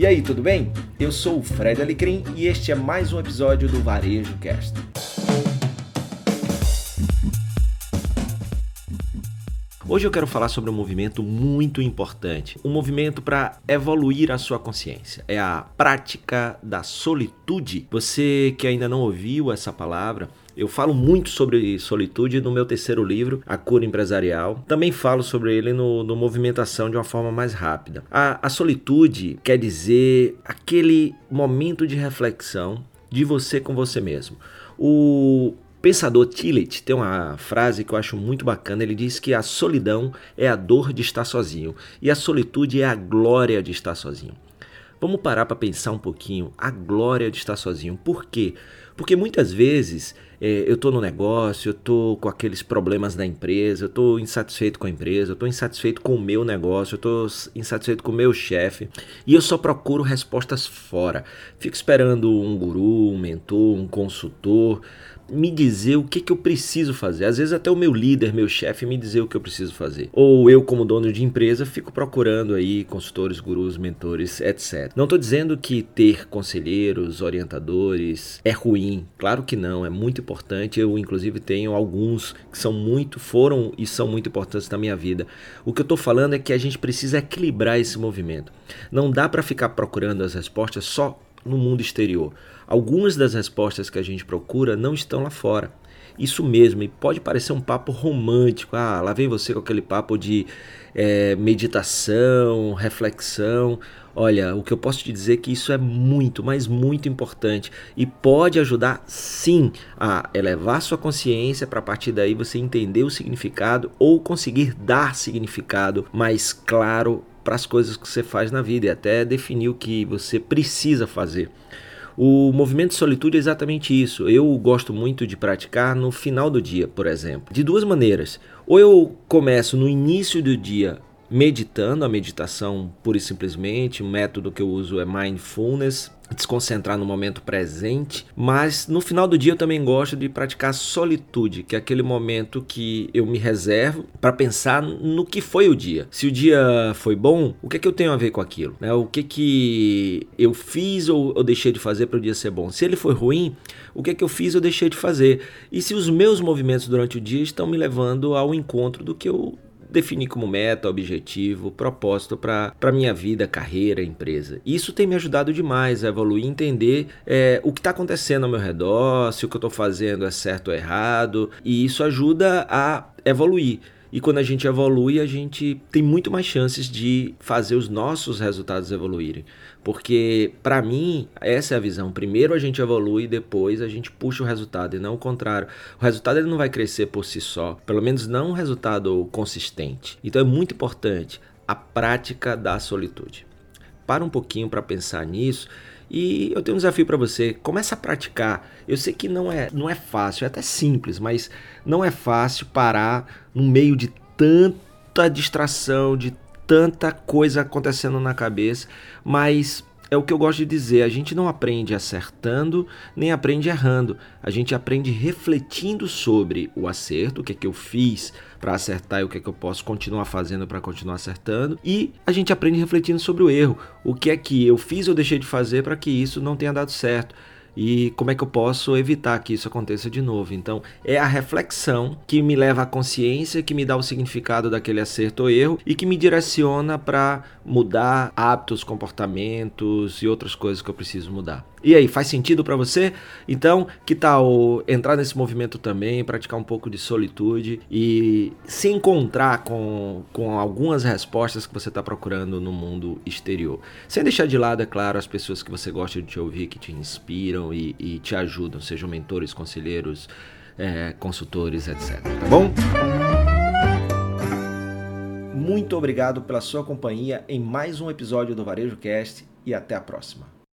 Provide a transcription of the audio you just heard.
E aí, tudo bem? Eu sou o Fred Alecrim e este é mais um episódio do Varejo Cast. Hoje eu quero falar sobre um movimento muito importante, um movimento para evoluir a sua consciência. É a prática da solitude. Você que ainda não ouviu essa palavra, eu falo muito sobre solitude no meu terceiro livro, A Cura Empresarial. Também falo sobre ele no, no Movimentação de uma forma mais rápida. A, a solitude quer dizer aquele momento de reflexão de você com você mesmo. O pensador Tillich tem uma frase que eu acho muito bacana. Ele diz que a solidão é a dor de estar sozinho e a solitude é a glória de estar sozinho. Vamos parar para pensar um pouquinho a glória de estar sozinho. Por quê? Porque muitas vezes é, eu estou no negócio, eu estou com aqueles problemas da empresa, eu estou insatisfeito com a empresa, eu estou insatisfeito com o meu negócio, eu estou insatisfeito com o meu chefe e eu só procuro respostas fora. Fico esperando um guru, um mentor, um consultor me dizer o que, que eu preciso fazer. Às vezes até o meu líder, meu chefe, me dizer o que eu preciso fazer. Ou eu, como dono de empresa, fico procurando aí consultores, gurus, mentores, etc. Não estou dizendo que ter conselheiros, orientadores é ruim. Claro que não, é muito importante. Eu, inclusive, tenho alguns que são muito, foram e são muito importantes na minha vida. O que eu estou falando é que a gente precisa equilibrar esse movimento. Não dá para ficar procurando as respostas só no mundo exterior. Algumas das respostas que a gente procura não estão lá fora. Isso mesmo, e pode parecer um papo romântico. Ah, lá vem você com aquele papo de é, meditação, reflexão. Olha, o que eu posso te dizer é que isso é muito, mas muito importante e pode ajudar sim a elevar sua consciência para a partir daí você entender o significado ou conseguir dar significado mais claro para as coisas que você faz na vida e até definir o que você precisa fazer. O movimento de solitude é exatamente isso. Eu gosto muito de praticar no final do dia, por exemplo, de duas maneiras. Ou eu começo no início do dia meditando, a meditação pura e simplesmente, o método que eu uso é mindfulness, desconcentrar no momento presente, mas no final do dia eu também gosto de praticar solitude, que é aquele momento que eu me reservo para pensar no que foi o dia. Se o dia foi bom, o que é que eu tenho a ver com aquilo? Né? O que é que eu fiz ou eu deixei de fazer para o dia ser bom? Se ele foi ruim, o que é que eu fiz ou deixei de fazer? E se os meus movimentos durante o dia estão me levando ao encontro do que eu definir como meta, objetivo, propósito para a minha vida, carreira, empresa. Isso tem me ajudado demais a evoluir, entender é, o que está acontecendo ao meu redor, se o que eu estou fazendo é certo ou errado, e isso ajuda a evoluir. E quando a gente evolui, a gente tem muito mais chances de fazer os nossos resultados evoluírem. Porque, para mim, essa é a visão. Primeiro a gente evolui, depois a gente puxa o resultado, e não o contrário. O resultado ele não vai crescer por si só, pelo menos não um resultado consistente. Então é muito importante a prática da solitude. Para um pouquinho para pensar nisso e eu tenho um desafio para você. Comece a praticar. Eu sei que não é, não é fácil, é até simples, mas não é fácil parar no meio de tanta distração, de tanta coisa acontecendo na cabeça, mas é o que eu gosto de dizer, a gente não aprende acertando, nem aprende errando. A gente aprende refletindo sobre o acerto, o que é que eu fiz para acertar e o que é que eu posso continuar fazendo para continuar acertando. E a gente aprende refletindo sobre o erro, o que é que eu fiz ou deixei de fazer para que isso não tenha dado certo e como é que eu posso evitar que isso aconteça de novo. Então, é a reflexão que me leva à consciência, que me dá o significado daquele acerto ou erro e que me direciona para mudar hábitos, comportamentos e outras coisas que eu preciso mudar. E aí, faz sentido para você? Então, que tal entrar nesse movimento também, praticar um pouco de solitude e se encontrar com, com algumas respostas que você está procurando no mundo exterior? Sem deixar de lado, é claro, as pessoas que você gosta de te ouvir, que te inspiram e, e te ajudam, sejam mentores, conselheiros, é, consultores, etc. Tá bom? Muito obrigado pela sua companhia em mais um episódio do Varejo Cast e até a próxima.